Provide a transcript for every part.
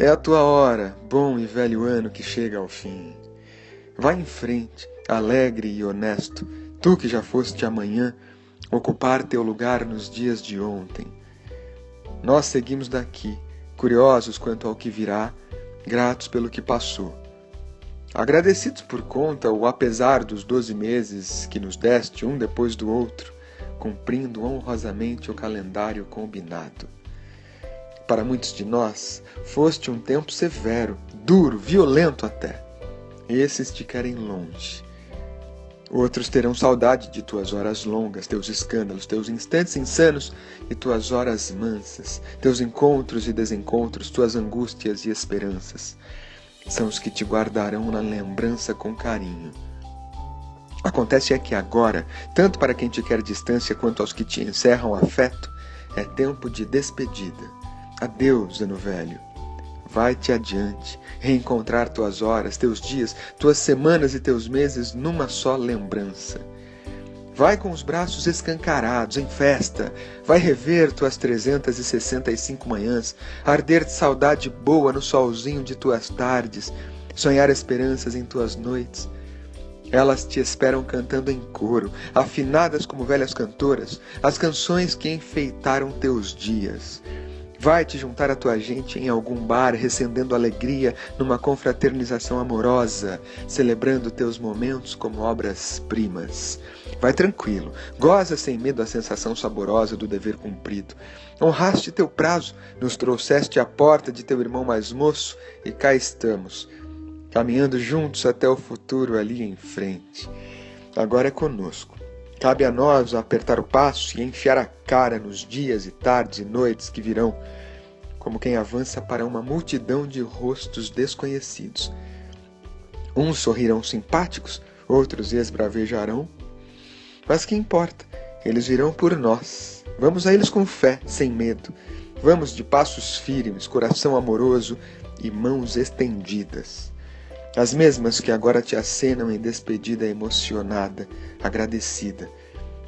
É a tua hora, bom e velho ano que chega ao fim. Vai em frente, alegre e honesto, tu que já foste amanhã, ocupar teu lugar nos dias de ontem. Nós seguimos daqui, curiosos quanto ao que virá, gratos pelo que passou. Agradecidos por conta ou apesar dos doze meses que nos deste um depois do outro, cumprindo honrosamente o calendário combinado. Para muitos de nós, foste um tempo severo, duro, violento até. Esses te querem longe. Outros terão saudade de tuas horas longas, teus escândalos, teus instantes insanos e tuas horas mansas, teus encontros e desencontros, tuas angústias e esperanças são os que te guardarão na lembrança com carinho. Acontece é que agora, tanto para quem te quer distância quanto aos que te encerram afeto, é tempo de despedida. Adeus, ano velho. Vai-te adiante, reencontrar tuas horas, teus dias, tuas semanas e teus meses numa só lembrança. Vai com os braços escancarados, em festa. Vai rever tuas 365 manhãs, arder de saudade boa no solzinho de tuas tardes, sonhar esperanças em tuas noites. Elas te esperam cantando em coro, afinadas como velhas cantoras, as canções que enfeitaram teus dias. Vai te juntar a tua gente em algum bar, recendendo alegria numa confraternização amorosa, celebrando teus momentos como obras-primas. Vai tranquilo, goza sem medo a sensação saborosa do dever cumprido. Honraste teu prazo, nos trouxeste à porta de teu irmão mais moço e cá estamos, caminhando juntos até o futuro ali em frente. Agora é conosco. Cabe a nós apertar o passo e enfiar a cara nos dias e tardes e noites que virão, como quem avança para uma multidão de rostos desconhecidos. Uns sorrirão simpáticos, outros esbravejarão. Mas que importa? Eles virão por nós. Vamos a eles com fé, sem medo. Vamos de passos firmes, coração amoroso e mãos estendidas as mesmas que agora te acenam em despedida emocionada, agradecida.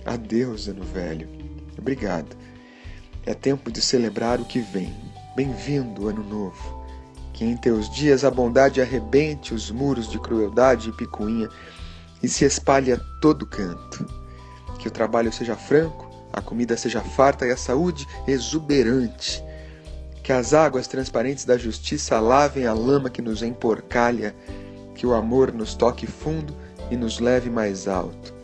Adeus, ano velho. Obrigado. É tempo de celebrar o que vem. Bem-vindo, ano novo. Que em teus dias a bondade arrebente os muros de crueldade e picuinha e se espalhe a todo canto. Que o trabalho seja franco, a comida seja farta e a saúde exuberante que as águas transparentes da justiça lavem a lama que nos emporcalha, que o amor nos toque fundo e nos leve mais alto.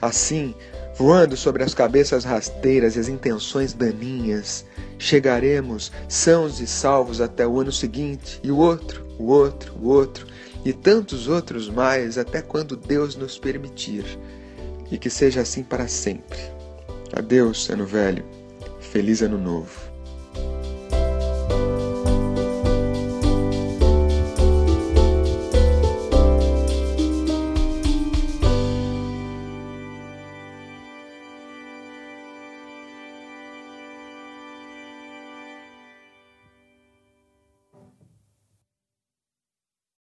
Assim, voando sobre as cabeças rasteiras e as intenções daninhas, chegaremos sãos e salvos até o ano seguinte, e o outro, o outro, o outro, e tantos outros mais, até quando Deus nos permitir. E que seja assim para sempre. Adeus, ano velho. Feliz ano novo.